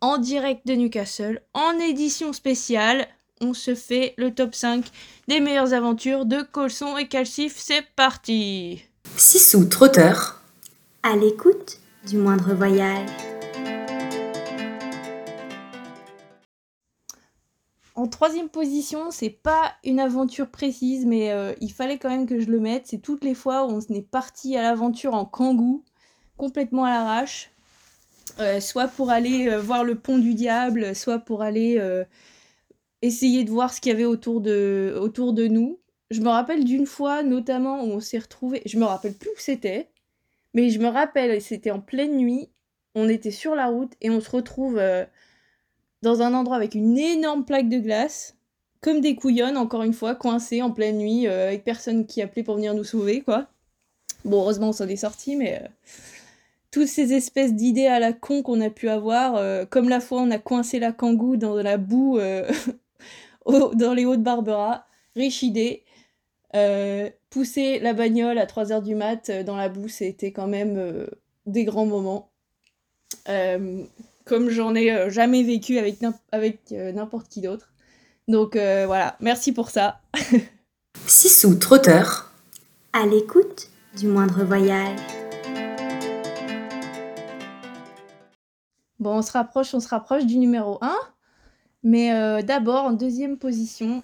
en direct de Newcastle, en édition spéciale. On se fait le top 5 des meilleures aventures de Colson et Calcif. C'est parti Sissou Trotteur. À l'écoute du moindre voyage. En troisième position, c'est pas une aventure précise, mais euh, il fallait quand même que je le mette. C'est toutes les fois où on est parti à l'aventure en kangou, complètement à l'arrache. Euh, soit pour aller euh, voir le pont du diable, soit pour aller essayer de voir ce qu'il y avait autour de, autour de nous. Je me rappelle d'une fois notamment où on s'est retrouvé, je me rappelle plus où c'était, mais je me rappelle, c'était en pleine nuit, on était sur la route et on se retrouve dans un endroit avec une énorme plaque de glace, comme des couillonnes, encore une fois, coincées en pleine nuit, euh, avec personne qui appelait pour venir nous sauver, quoi. Bon, heureusement, on s'en est sorti, mais euh, toutes ces espèces d'idées à la con qu'on a pu avoir, euh, comme la fois on a coincé la kangou dans la boue dans les Hauts de Barbara, riche idée. pousser la bagnole à 3h du mat dans la boue, c'était quand même des grands moments comme j'en ai euh, jamais vécu avec, avec euh, n'importe qui d'autre. Donc euh, voilà, merci pour ça. Sissou Trotteur. À l'écoute du moindre voyage. Bon, on se rapproche, on se rapproche du numéro 1. Mais d'abord, en deuxième position,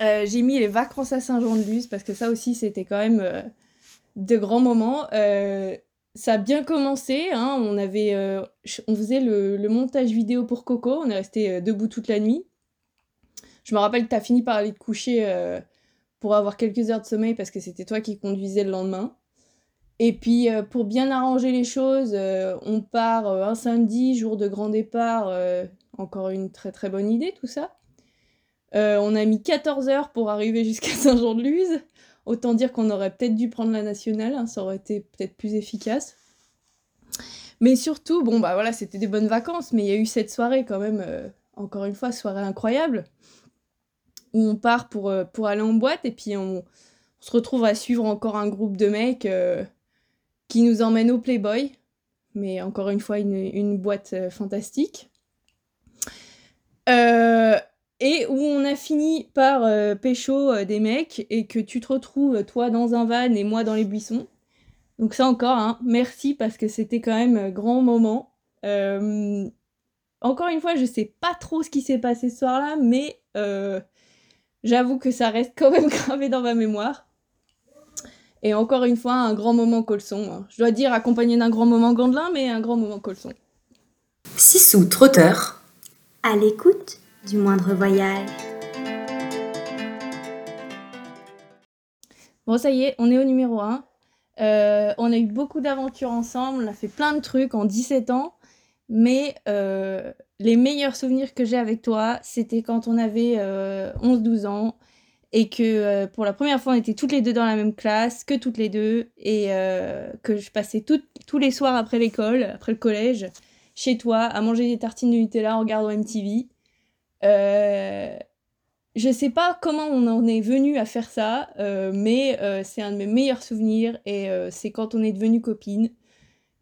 j'ai mis les vacances à Saint-Jean-de-Luz parce que ça aussi, c'était quand même de grands moments ça a bien commencé. Hein, on, avait, euh, on faisait le, montage vidéo pour Coco. On est resté euh, debout toute la nuit. Je me rappelle que tu as fini par aller te coucher euh, pour avoir quelques heures de sommeil parce que c'était toi qui conduisais le lendemain. Et puis, pour bien arranger les choses, on part un samedi, jour de grand départ. encore une très très bonne idée, tout ça. on a mis 14 heures pour arriver jusqu'à Saint-Jean-de-Luz. Autant dire qu'on aurait peut-être dû prendre la nationale, hein, ça aurait été peut-être plus efficace. Mais surtout, bon bah voilà, c'était des bonnes vacances, mais il y a eu cette soirée quand même, euh, encore une fois, soirée incroyable, où on part pour, euh, pour aller en boîte et puis on, se retrouve à suivre encore un groupe de mecs euh, qui nous emmène au Playboy, mais encore une fois, une, boîte fantastique. Euh, et où on a fini par euh, pécho euh, des mecs et que tu te retrouves toi dans un van et moi dans les buissons. Donc ça encore, hein, merci parce que c'était quand même un grand moment. Euh, encore une fois, je sais pas trop ce qui s'est passé ce soir-là, mais j'avoue que ça reste quand même gravé dans ma mémoire. Et encore une fois, un grand moment colson. Hein. Je dois dire accompagné d'un grand moment gandelin, mais un grand moment colson. Sissou Trotteur. À l'écoute du moindre voyage. Bon, ça y est, on est au numéro 1. Euh, on a eu beaucoup d'aventures ensemble, on a fait plein de trucs en 17 ans, mais euh, les meilleurs souvenirs que j'ai avec toi, c'était quand on avait 11-12 euh, ans et que pour la première fois on était toutes les deux dans la même classe, que toutes les deux, et que je passais tous les soirs après l'école, après le collège, chez toi, à manger des tartines de Nutella en regardant MTV. Euh, je sais pas comment on en est venu à faire ça, euh, mais euh, c'est un de mes meilleurs souvenirs et c'est quand on est devenu copine.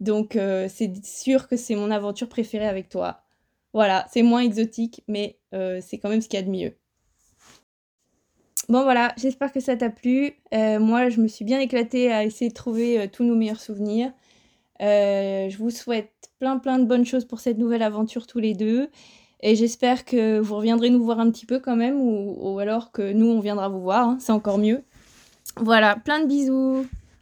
Donc c'est sûr que c'est mon aventure préférée avec toi. Voilà, c'est moins exotique, mais c'est quand même ce qu'il y a de mieux. Bon voilà, j'espère que ça t'a plu. moi, je me suis bien éclatée à essayer de trouver tous nos meilleurs souvenirs. je vous souhaite plein plein de bonnes choses pour cette nouvelle aventure tous les deux. Et j'espère que vous reviendrez nous voir un petit peu quand même, ou, alors que nous, on viendra vous voir, hein, c'est encore mieux. Voilà, plein de bisous